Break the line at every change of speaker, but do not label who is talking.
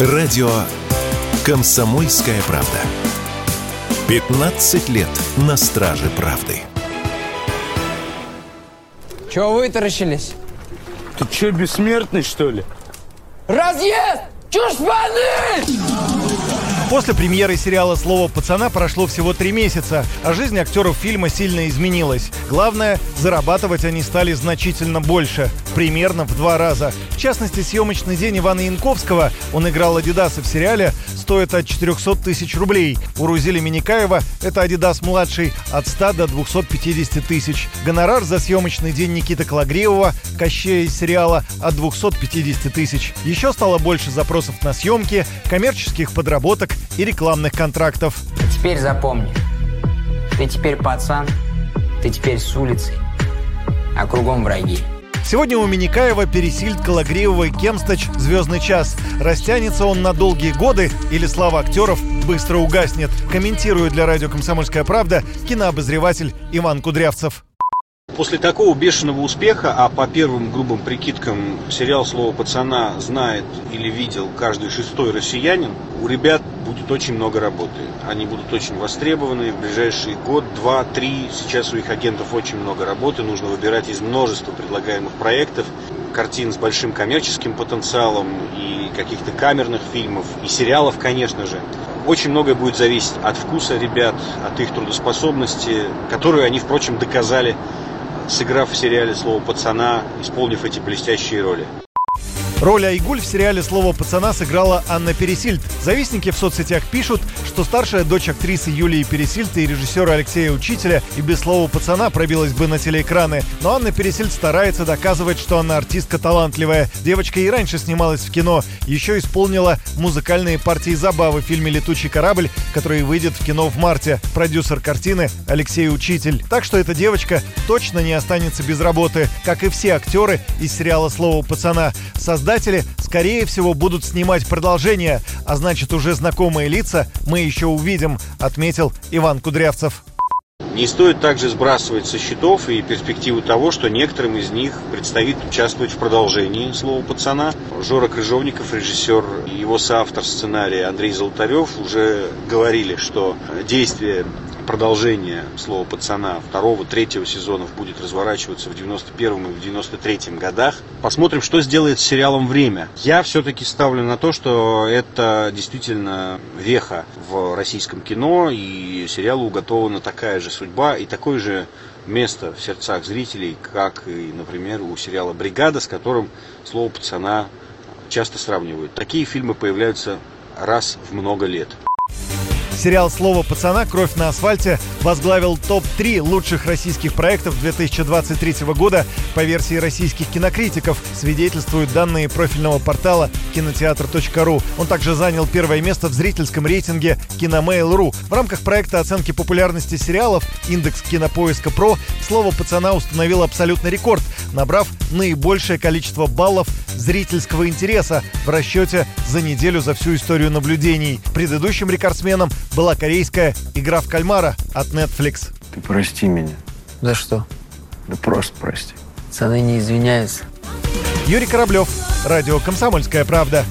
Радио «Комсомольская правда». 15 лет на страже правды.
Чего вытаращились?
Ты что, бессмертный, что ли?
Разъезд! Чушпаны!
После премьеры сериала «Слово пацана» прошло всего три месяца, а жизнь актеров фильма сильно изменилась. Главное, зарабатывать они стали значительно больше, примерно в два раза. В частности, съемочный день Ивана Янковского, он играл Адидаса в сериале, стоит от 400 тысяч рублей. У Рузили Миникаева, это Адидас-младший, от 100 до 250 тысяч. Гонорар за съемочный день Никиты Калагриева, Кощея из сериала, от 250 тысяч. Еще стало больше запросов на съемки, коммерческих подработок и рекламных контрактов.
Теперь запомни. Ты теперь пацан, ты теперь с улицы, а кругом враги.
Сегодня у Миникаева пересильд Калагриева и Кемстач «Звездный час». Растянется он на долгие годы или слава актеров быстро угаснет. Комментирует для радио «Комсомольская правда» кинообозреватель Иван Кудрявцев.
После такого бешеного успеха, а по первым грубым прикидкам сериал «Слово пацана» знает или видел каждый шестой россиянин, у ребят будет очень много работы. Они будут очень востребованы в ближайший год, два, три. Сейчас у их агентов очень много работы. Нужно выбирать из множества предлагаемых проектов картин с большим коммерческим потенциалом и каких-то камерных фильмов, и сериалов, конечно же. Очень многое будет зависеть от вкуса ребят, от их трудоспособности, которую они, впрочем, доказали сыграв в сериале «Слово пацана», исполнив эти блестящие роли.
Роль Айгуль в сериале «Слово пацана» сыграла Анна Пересильд. Завистники в соцсетях пишут, что старшая дочь актрисы Юлии Пересильд и режиссера Алексея Учителя и без «Слова пацана» пробилась бы на телеэкраны. Но Анна Пересильд старается доказывать, что она артистка талантливая. Девочка и раньше снималась в кино. Еще исполнила музыкальные партии забавы в фильме «Летучий корабль», который выйдет в кино в марте. Продюсер картины Алексей Учитель. Так что эта девочка точно не останется без работы, как и все актеры из сериала «Слово пацана». Создатели, скорее всего, будут снимать продолжение, а значит, уже знакомые лица мы еще увидим, отметил Иван Кудрявцев.
Не стоит также сбрасывать со счетов и перспективу того, что некоторым из них предстоит участвовать в продолжении «Слова пацана». Жора Крыжовников, режиссер и его соавтор сценария Андрей Золотарев уже говорили, что действие продолжение слова пацана второго, третьего сезонов будет разворачиваться в 91 и в 93 годах. Посмотрим, что сделает с сериалом «Время». Я все-таки ставлю на то, что это действительно веха в российском кино, и сериалу уготована такая же судьба и такое же место в сердцах зрителей, как и, например, у сериала «Бригада», с которым слово «пацана» часто сравнивают. Такие фильмы появляются раз в много лет.
Сериал «Слово пацана. Кровь на асфальте» возглавил топ-3 лучших российских проектов 2023 года по версии российских кинокритиков, свидетельствуют данные профильного портала кинотеатр.ру. Он также занял первое место в зрительском рейтинге Киномейл.ру. В рамках проекта оценки популярности сериалов «Индекс кинопоиска ПРО» «Слово пацана» установил абсолютный рекорд, набрав наибольшее количество баллов зрительского интереса в расчете за неделю за всю историю наблюдений. Предыдущим рекордсменом была корейская «Игра в кальмара» от Netflix.
Ты прости меня.
За что?
Да просто прости.
Пацаны не извиняются.
Юрий Кораблев, радио «Комсомольская правда».